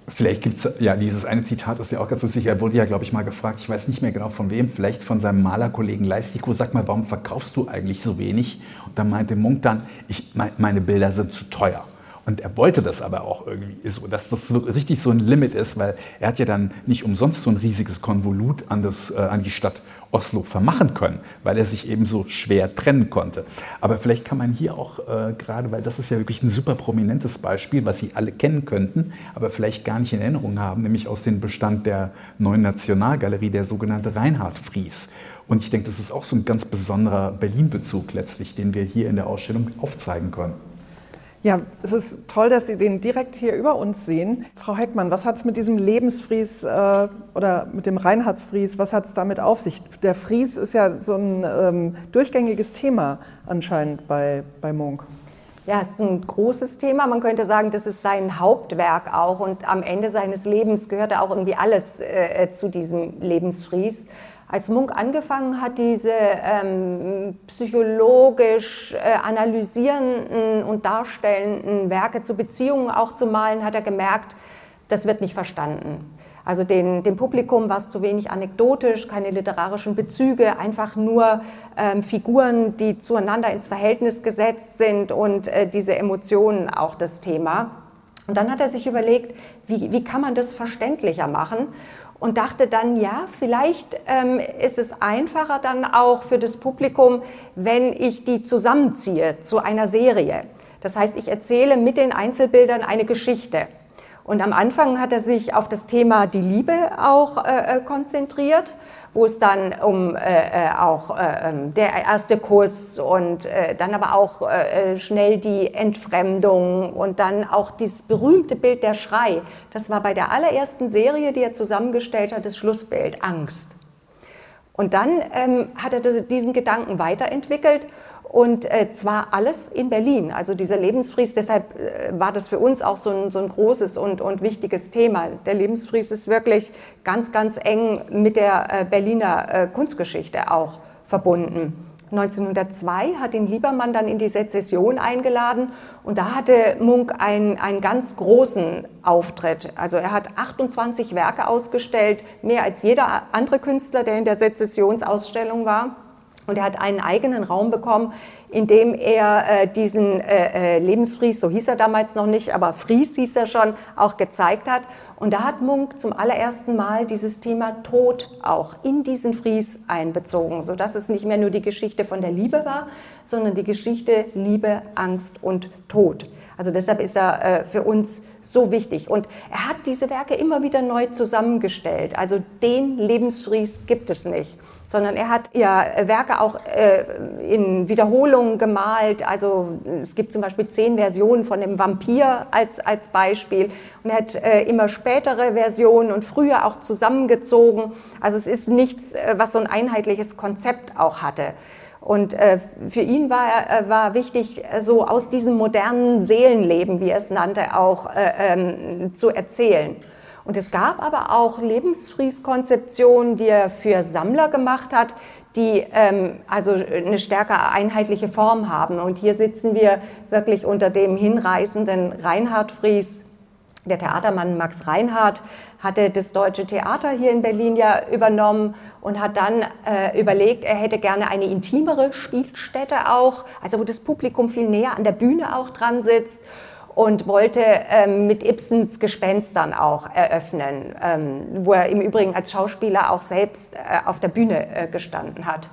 S1: Vielleicht gibt es, ja, dieses eine Zitat ist ja auch ganz sicher. Er wurde ja, glaube ich, mal gefragt, ich weiß nicht mehr genau von wem, vielleicht von seinem Malerkollegen Leistiko, sag mal, warum verkaufst du eigentlich so wenig? Und dann meinte Munk dann, ich, meine Bilder sind zu teuer. Und er wollte das aber auch irgendwie so, dass das richtig so ein Limit ist, weil er hat ja dann nicht umsonst so ein riesiges Konvolut an, das, äh, an die Stadt Oslo vermachen können, weil er sich eben so schwer trennen konnte. Aber vielleicht kann man hier auch äh, gerade, weil das ist ja wirklich ein super prominentes Beispiel, was Sie alle kennen könnten, aber vielleicht gar nicht in Erinnerung haben, nämlich aus dem Bestand der neuen Nationalgalerie, der sogenannte Reinhard Fries. Und ich denke, das ist auch so ein ganz besonderer Berlin-Bezug letztlich, den wir hier in der Ausstellung aufzeigen können.
S2: Ja, es ist toll, dass Sie den direkt hier über uns sehen. Frau Heckmann, was hat es mit diesem Lebensfries äh, oder mit dem Reinhardsfries, was hat es damit auf sich? Der Fries ist ja so ein ähm, durchgängiges Thema anscheinend bei, bei Munk.
S3: Ja, es ist ein großes Thema. Man könnte sagen, das ist sein Hauptwerk auch. Und am Ende seines Lebens gehörte auch irgendwie alles äh, zu diesem Lebensfries. Als Munk angefangen hat, diese ähm, psychologisch äh, analysierenden und darstellenden Werke zu Beziehungen auch zu malen, hat er gemerkt, das wird nicht verstanden. Also den, dem Publikum war es zu wenig anekdotisch, keine literarischen Bezüge, einfach nur ähm, Figuren, die zueinander ins Verhältnis gesetzt sind und äh, diese Emotionen auch das Thema. Und dann hat er sich überlegt, wie, wie kann man das verständlicher machen? und dachte dann, ja, vielleicht ähm, ist es einfacher dann auch für das Publikum, wenn ich die zusammenziehe zu einer Serie. Das heißt, ich erzähle mit den Einzelbildern eine Geschichte. Und am Anfang hat er sich auf das Thema die Liebe auch äh, äh konzentriert wo es dann um äh, äh auch äh, ähm, der erste Kuss und äh, dann aber auch äh, äh, schnell die Entfremdung und dann auch dieses berühmte Bild der Schrei. Das war bei der allerersten Serie, die er zusammengestellt hat, das Schlussbild, Angst. Und dann ähm, hat er diesen Gedanken weiterentwickelt und äh, zwar alles in Berlin, also dieser Lebensfries, deshalb äh, war das für uns auch so ein, so ein großes und, und wichtiges Thema. Der Lebensfries ist wirklich ganz, ganz eng mit der äh, Berliner äh, Kunstgeschichte auch verbunden. 1902 hat ihn Liebermann dann in die Sezession eingeladen und da hatte Munk einen, einen ganz großen Auftritt. Also er hat 28 Werke ausgestellt, mehr als jeder andere Künstler, der in der Sezessionsausstellung war. Und er hat einen eigenen Raum bekommen, in dem er äh, diesen äh, äh, Lebensfries, so hieß er damals noch nicht, aber Fries hieß er schon, auch gezeigt hat. Und da hat Munk zum allerersten Mal dieses Thema Tod auch in diesen Fries einbezogen, sodass es nicht mehr nur die Geschichte von der Liebe war, sondern die Geschichte Liebe, Angst und Tod. Also deshalb ist er äh, für uns so wichtig. Und er hat diese Werke immer wieder neu zusammengestellt. Also den Lebensfries gibt es nicht sondern er hat ja Werke auch äh, in Wiederholungen gemalt. Also es gibt zum Beispiel zehn Versionen von dem Vampir als, als Beispiel. Und er hat äh, immer spätere Versionen und früher auch zusammengezogen. Also es ist nichts, äh, was so ein einheitliches Konzept auch hatte. Und äh, für ihn war, äh, war wichtig, so aus diesem modernen Seelenleben, wie er es nannte, auch äh, ähm, zu erzählen. Und es gab aber auch Lebensfrieskonzeptionen, die er für Sammler gemacht hat, die ähm, also eine stärker einheitliche Form haben. Und hier sitzen wir wirklich unter dem hinreißenden Reinhard Fries. Der Theatermann Max Reinhardt hatte das Deutsche Theater hier in Berlin ja übernommen und hat dann äh, überlegt, er hätte gerne eine intimere Spielstätte auch, also wo das Publikum viel näher an der Bühne auch dran sitzt und wollte ähm, mit Ibsens Gespenstern auch eröffnen, ähm, wo er im Übrigen als Schauspieler auch selbst äh, auf der Bühne äh, gestanden hat.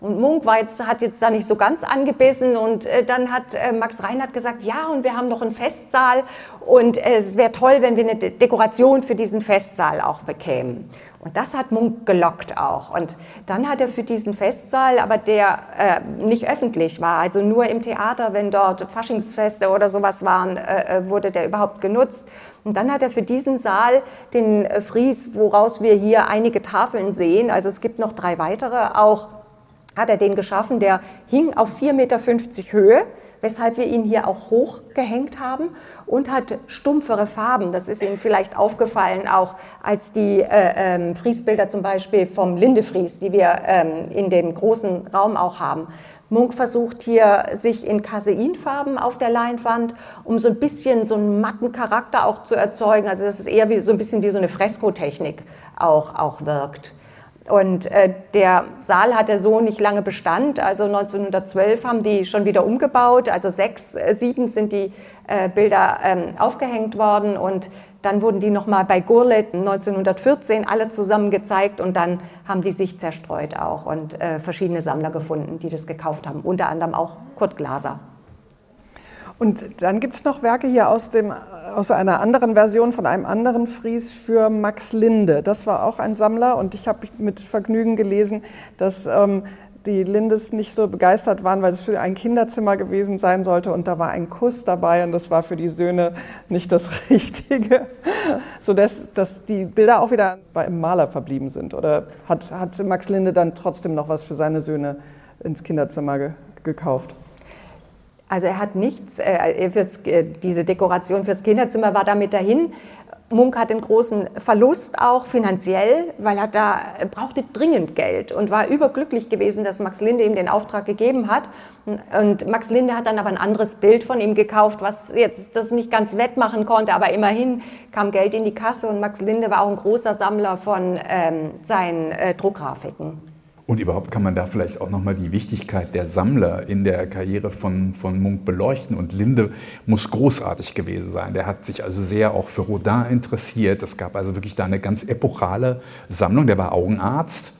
S3: Und Munk war jetzt, hat jetzt da nicht so ganz angebissen und äh, dann hat äh, Max Reinhardt gesagt, ja, und wir haben noch einen Festsaal und äh, es wäre toll, wenn wir eine De Dekoration für diesen Festsaal auch bekämen. Und das hat Munk gelockt auch. Und dann hat er für diesen Festsaal, aber der äh, nicht öffentlich war, also nur im Theater, wenn dort Faschingsfeste oder sowas waren, äh, äh wurde der überhaupt genutzt. Und dann hat er für diesen Saal den äh, Fries, woraus wir hier einige Tafeln sehen, also es gibt noch drei weitere, auch hat er den geschaffen, der hing auf 4,50 Meter Höhe weshalb wir ihn hier auch hochgehängt haben und hat stumpfere Farben. Das ist Ihnen vielleicht aufgefallen, auch als die äh, ähm, Friesbilder zum Beispiel vom Lindefries, die wir ähm, in dem großen Raum auch haben. Munk versucht hier sich in Kaseinfarben auf der Leinwand, um so ein bisschen so einen matten Charakter auch zu erzeugen. Also dass es eher wie, so ein bisschen wie so eine Freskotechnik auch, auch wirkt. Und äh, der Saal hatte so nicht lange Bestand. Also 1912 haben die schon wieder umgebaut. Also sechs, äh, sieben sind die äh, Bilder ähm, aufgehängt worden und dann wurden die nochmal bei Gurlet 1914 alle zusammen gezeigt und dann haben die sich zerstreut auch und äh, verschiedene Sammler gefunden, die das gekauft haben. Unter anderem auch Kurt Glaser.
S2: Und dann gibt es noch Werke hier aus, dem, aus einer anderen Version von einem anderen Fries für Max Linde. Das war auch ein Sammler und ich habe mit Vergnügen gelesen, dass ähm, die Lindes nicht so begeistert waren, weil es für ein Kinderzimmer gewesen sein sollte und da war ein Kuss dabei und das war für die Söhne nicht das Richtige, sodass dass die Bilder auch wieder beim Maler verblieben sind. Oder hat, hat Max Linde dann trotzdem noch was für seine Söhne ins Kinderzimmer ge gekauft?
S3: Also er hat nichts, äh, fürs, äh, diese Dekoration fürs Kinderzimmer war damit dahin. Munk hat einen großen Verlust auch finanziell, weil er da er brauchte dringend Geld und war überglücklich gewesen, dass Max Linde ihm den Auftrag gegeben hat. Und Max Linde hat dann aber ein anderes Bild von ihm gekauft, was jetzt das nicht ganz wettmachen konnte, aber immerhin kam Geld in die Kasse und Max Linde war auch ein großer Sammler von ähm, seinen äh, Druckgrafiken.
S1: Und überhaupt kann man da vielleicht auch nochmal die Wichtigkeit der Sammler in der Karriere von, von Munk beleuchten. Und Linde muss großartig gewesen sein. Der hat sich also sehr auch für Rodin interessiert. Es gab also wirklich da eine ganz epochale Sammlung. Der war Augenarzt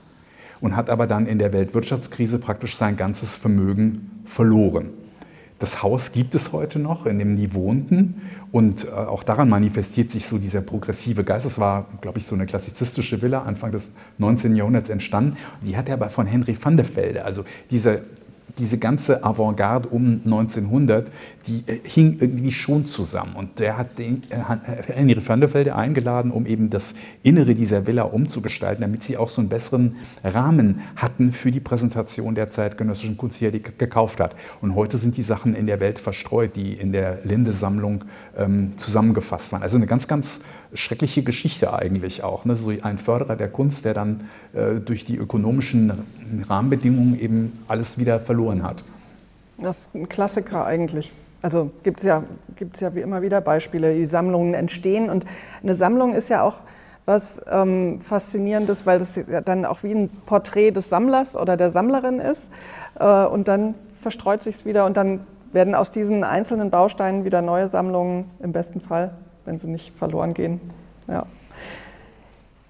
S1: und hat aber dann in der Weltwirtschaftskrise praktisch sein ganzes Vermögen verloren. Das Haus gibt es heute noch, in dem die wohnten. Und äh, auch daran manifestiert sich so dieser progressive Geist. Es war, glaube ich, so eine klassizistische Villa Anfang des 19. Jahrhunderts entstanden. Die hatte aber von Henry van der Velde, also dieser diese ganze Avantgarde um 1900, die äh, hing irgendwie schon zusammen. Und der hat den, äh, Henry van der Velde eingeladen, um eben das Innere dieser Villa umzugestalten, damit sie auch so einen besseren Rahmen hatten für die Präsentation der zeitgenössischen Kunst, die er gekauft hat. Und heute sind die Sachen in der Welt verstreut, die in der Linde-Sammlung ähm, zusammengefasst waren. Also eine ganz, ganz schreckliche Geschichte eigentlich auch. Ne? So ein Förderer der Kunst, der dann äh, durch die ökonomischen Rahmenbedingungen eben alles wieder verloren hat.
S2: Das ist ein Klassiker eigentlich. Also gibt es ja, gibt's ja wie immer wieder Beispiele, die Sammlungen entstehen. Und eine Sammlung ist ja auch was ähm, Faszinierendes, weil das ja dann auch wie ein Porträt des Sammlers oder der Sammlerin ist. Äh, und dann verstreut sich es wieder und dann werden aus diesen einzelnen Bausteinen wieder neue Sammlungen im besten Fall wenn sie nicht verloren gehen. Ja.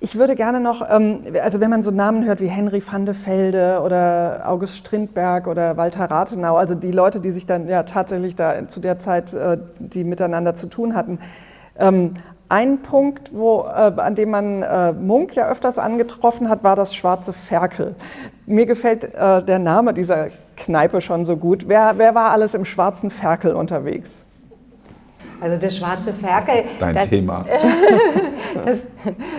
S2: Ich würde gerne noch, ähm, also wenn man so Namen hört wie Henry van de Velde oder August Strindberg oder Walter Rathenau, also die Leute, die sich dann ja tatsächlich da zu der Zeit, äh, die miteinander zu tun hatten. Ein Punkt, wo, äh, an dem man äh, Munk ja öfters angetroffen hat, war das Schwarze Ferkel. Mir gefällt der Name dieser Kneipe schon so gut. Wer, wer war alles im Schwarzen Ferkel unterwegs?
S3: Also das schwarze Ferkel.
S1: Dein das, Thema.
S3: das,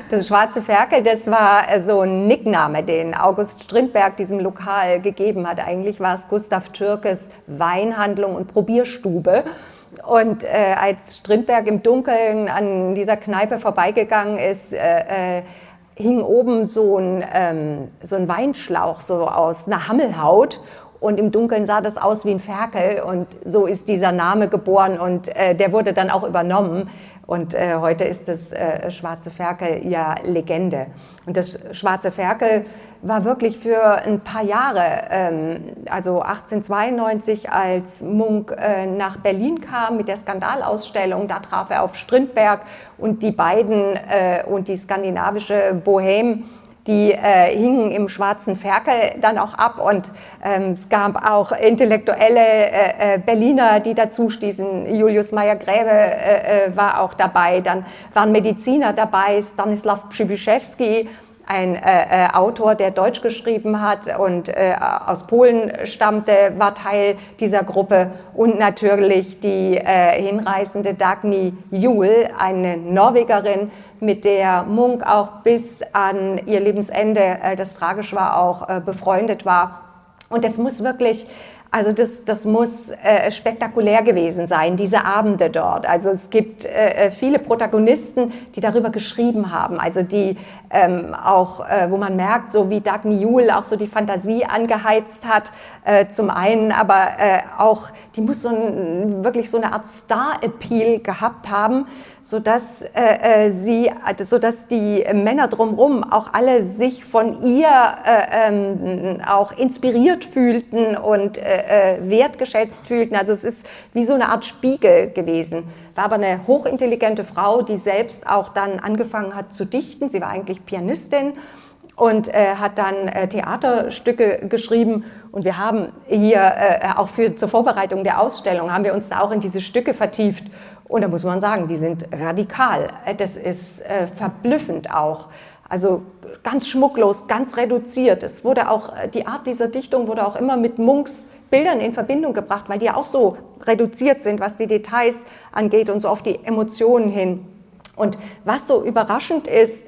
S3: das, schwarze Ferkel, das war so ein Nickname, den August Strindberg diesem Lokal gegeben hat. Eigentlich war es Gustav Türkes Weinhandlung und Probierstube. Und äh, als Strindberg im Dunkeln an dieser Kneipe vorbeigegangen ist, äh, äh, hing oben so ein, ähm, so ein Weinschlauch so aus einer Hammelhaut. Und im Dunkeln sah das aus wie ein Ferkel. Und so ist dieser Name geboren. Und äh, der wurde dann auch übernommen. Und äh, heute ist das äh, Schwarze Ferkel ja Legende. Und das Schwarze Ferkel war wirklich für ein paar Jahre, ähm, also 1892, als Munk äh, nach Berlin kam mit der Skandalausstellung, da traf er auf Strindberg und die beiden äh, und die skandinavische Bohème die äh, hingen im schwarzen Ferkel dann auch ab und ähm, es gab auch intellektuelle äh, äh Berliner, die dazu stießen. Julius Meyer-Gräbe äh, äh, war auch dabei, dann waren Mediziner dabei, Stanislav Przybyszewski, ein äh, äh, Autor, der Deutsch geschrieben hat und äh, aus Polen stammte, war Teil dieser Gruppe. Und natürlich die äh, hinreißende Dagny Juhl, eine Norwegerin, mit der Munk auch bis an ihr Lebensende, äh, das tragisch war, auch äh, befreundet war. Und es muss wirklich also das, das muss äh, spektakulär gewesen sein, diese Abende dort. Also es gibt äh, äh, viele Protagonisten, die darüber geschrieben haben, also die ähm, auch, äh, wo man merkt, so wie Dagny Juhl auch so die Fantasie angeheizt hat, äh, zum einen, aber äh, auch, die muss so ein, wirklich so eine Art Star-Appeal gehabt haben, sodass äh, äh, sie, sodass die Männer drumherum auch alle sich von ihr äh, ähm, auch inspiriert fühlten und äh, äh, wertgeschätzt fühlten. Also es ist wie so eine Art Spiegel gewesen. War aber eine hochintelligente Frau, die selbst auch dann angefangen hat zu dichten. Sie war eigentlich Pianistin und äh, hat dann äh, Theaterstücke geschrieben. Und wir haben hier äh, auch für, zur Vorbereitung der Ausstellung, haben wir uns da auch in diese Stücke vertieft. Und da muss man sagen, die sind radikal. Das ist äh, verblüffend auch. Also ganz schmucklos, ganz reduziert. Es wurde auch, äh, die Art dieser Dichtung wurde auch immer mit Munks Bildern in Verbindung gebracht, weil die ja auch so reduziert sind, was die Details angeht und so auf die Emotionen hin. Und was so überraschend ist,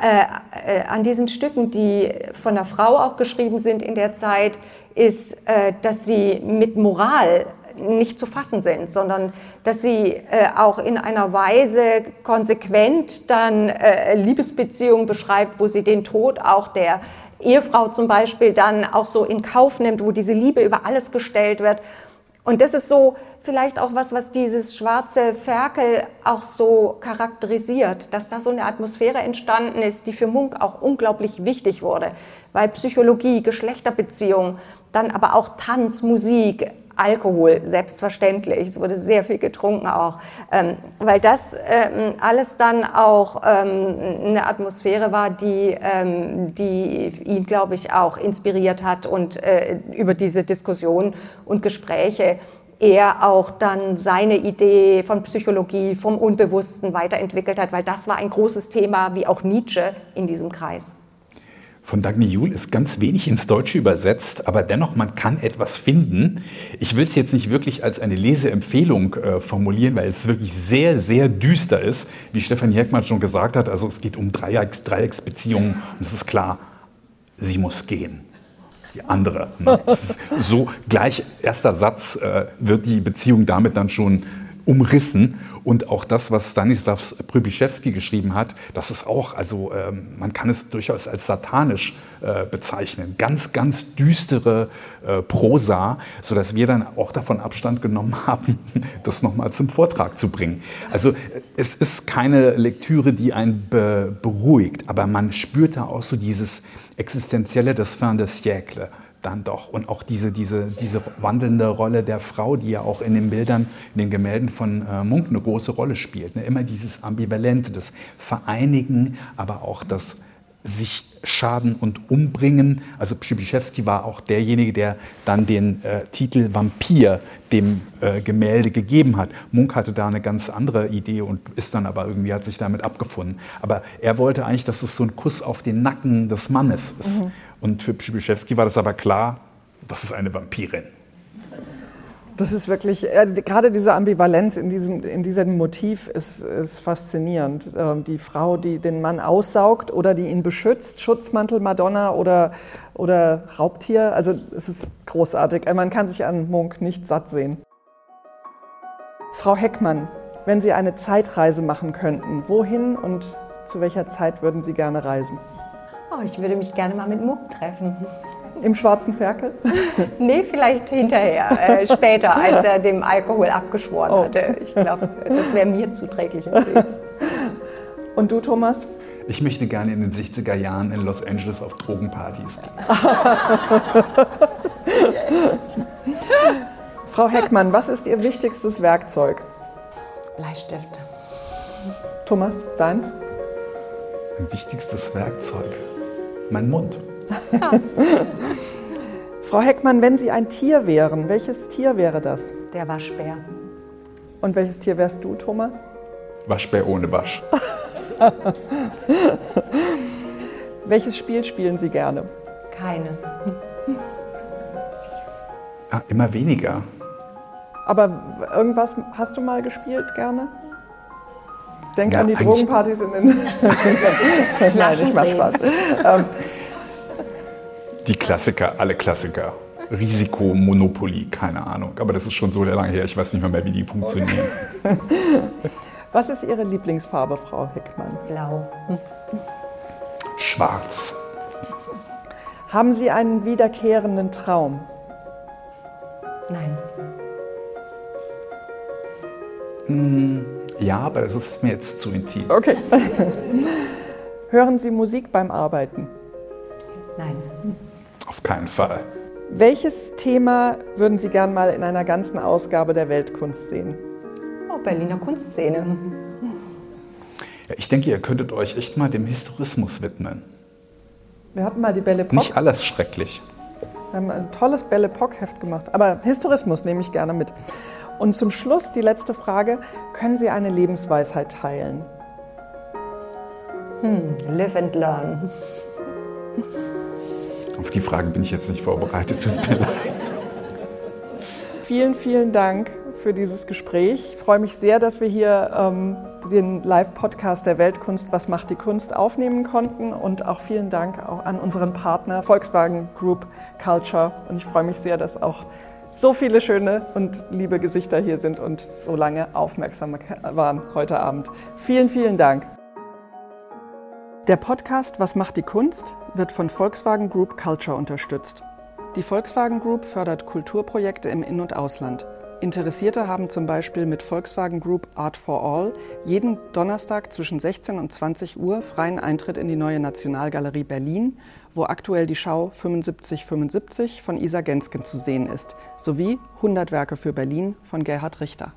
S3: äh, äh, an diesen Stücken, die von einer Frau auch geschrieben sind in der Zeit, ist, äh, dass sie mit Moral nicht zu fassen sind, sondern dass sie äh, auch in einer Weise konsequent dann äh, Liebesbeziehungen beschreibt, wo sie den Tod auch der Ehefrau zum Beispiel dann auch so in Kauf nimmt, wo diese Liebe über alles gestellt wird. Und das ist so vielleicht auch was, was dieses schwarze Ferkel auch so charakterisiert, dass da so eine Atmosphäre entstanden ist, die für Munk auch unglaublich wichtig wurde, weil Psychologie, Geschlechterbeziehungen, dann aber auch Tanz, Musik, Alkohol, selbstverständlich. Es wurde sehr viel getrunken auch, ähm, weil das ähm, alles dann auch ähm, eine Atmosphäre war, die, ähm, die ihn, glaube ich, auch inspiriert hat und äh, über diese Diskussion und Gespräche er auch dann seine Idee von Psychologie, vom Unbewussten weiterentwickelt hat, weil das war ein großes Thema, wie auch Nietzsche in diesem Kreis.
S1: Von Dagny Juhl ist ganz wenig ins Deutsche übersetzt, aber dennoch, man kann etwas finden. Ich will es jetzt nicht wirklich als eine Leseempfehlung äh, formulieren, weil es wirklich sehr, sehr düster ist, wie Stefan Jerkmann schon gesagt hat. Also es geht um Dreiecks, Dreiecksbeziehungen und es ist klar, sie muss gehen die andere. Ne? so gleich erster Satz äh, wird die Beziehung damit dann schon umrissen. Und auch das, was Stanislav Prybiszewski geschrieben hat, das ist auch, also ähm, man kann es durchaus als satanisch äh, bezeichnen. Ganz, ganz düstere äh, Prosa, sodass wir dann auch davon Abstand genommen haben, das nochmal zum Vortrag zu bringen. Also es ist keine Lektüre, die einen be beruhigt, aber man spürt da auch so dieses Existenzielle des Fin de siècle dann doch. Und auch diese, diese, diese wandelnde Rolle der Frau, die ja auch in den Bildern, in den Gemälden von äh, Munk eine große Rolle spielt. Ne? Immer dieses Ambivalente, das Vereinigen, aber auch das sich schaden und umbringen. Also Przybyszewski war auch derjenige, der dann den äh, Titel Vampir dem äh, Gemälde gegeben hat. Munk hatte da eine ganz andere Idee und ist dann aber irgendwie, hat sich damit abgefunden. Aber er wollte eigentlich, dass es so ein Kuss auf den Nacken des Mannes ist. Mhm. Und für Przybyszewski war das aber klar, das ist eine Vampirin.
S2: Das ist wirklich, also gerade diese Ambivalenz in diesem, in diesem Motiv ist, ist faszinierend. Ähm, die Frau, die den Mann aussaugt oder die ihn beschützt, Schutzmantel Madonna oder, oder Raubtier, also es ist großartig. Also man kann sich an Munk nicht satt sehen. Frau Heckmann, wenn Sie eine Zeitreise machen könnten, wohin und zu welcher Zeit würden Sie gerne reisen?
S3: Oh, ich würde mich gerne mal mit Muck treffen.
S2: Im schwarzen Ferkel?
S3: nee, vielleicht hinterher, äh, später, als er dem Alkohol abgeschworen oh. hatte. Ich glaube, das wäre mir zuträglicher gewesen.
S2: Und du, Thomas?
S1: Ich möchte gerne in den 60er Jahren in Los Angeles auf Drogenpartys gehen.
S2: Frau Heckmann, was ist Ihr wichtigstes Werkzeug?
S3: Bleistift.
S2: Thomas, deins?
S1: Mein wichtigstes Werkzeug? Mein Mund.
S2: Frau Heckmann, wenn Sie ein Tier wären, welches Tier wäre das?
S3: Der Waschbär.
S2: Und welches Tier wärst du, Thomas?
S1: Waschbär ohne Wasch.
S2: welches Spiel spielen Sie gerne?
S3: Keines.
S1: Ah, immer weniger.
S2: Aber irgendwas hast du mal gespielt gerne? Denk ja, an die Drogenpartys in den. Nein, ich mach Spaß. Ähm,
S1: die Klassiker, alle Klassiker. Risiko, Monopoly, keine Ahnung. Aber das ist schon so lange her, ich weiß nicht mehr, mehr wie die funktionieren.
S2: Was ist Ihre Lieblingsfarbe, Frau Hickmann?
S3: Blau.
S1: Schwarz.
S2: Haben Sie einen wiederkehrenden Traum?
S3: Nein.
S1: Hm, ja, aber das ist mir jetzt zu intim.
S2: Okay. Hören Sie Musik beim Arbeiten?
S3: Nein.
S1: Auf keinen Fall.
S2: Welches Thema würden Sie gern mal in einer ganzen Ausgabe der Weltkunst sehen?
S3: Oh, Berliner Kunstszene.
S1: Ja, ich denke, ihr könntet euch echt mal dem Historismus widmen.
S2: Wir hatten mal die Belle Epoque.
S1: Nicht alles schrecklich.
S2: Wir haben ein tolles Belle Epoque-Heft gemacht. Aber Historismus nehme ich gerne mit. Und zum Schluss die letzte Frage. Können Sie eine Lebensweisheit teilen?
S3: Hm, live and learn.
S1: Auf die Frage bin ich jetzt nicht vorbereitet, tut mir leid.
S2: Vielen, vielen Dank für dieses Gespräch. Ich freue mich sehr, dass wir hier ähm, den Live-Podcast der Weltkunst Was macht die Kunst aufnehmen konnten und auch vielen Dank auch an unseren Partner Volkswagen Group Culture. Und ich freue mich sehr, dass auch so viele schöne und liebe Gesichter hier sind und so lange aufmerksam waren heute Abend. Vielen, vielen Dank. Der Podcast Was macht die Kunst wird von Volkswagen Group Culture unterstützt. Die Volkswagen Group fördert Kulturprojekte im In- und Ausland. Interessierte haben zum Beispiel mit Volkswagen Group Art for All jeden Donnerstag zwischen 16 und 20 Uhr freien Eintritt in die neue Nationalgalerie Berlin, wo aktuell die Schau 7575 von Isa Gensken zu sehen ist, sowie 100 Werke für Berlin von Gerhard Richter.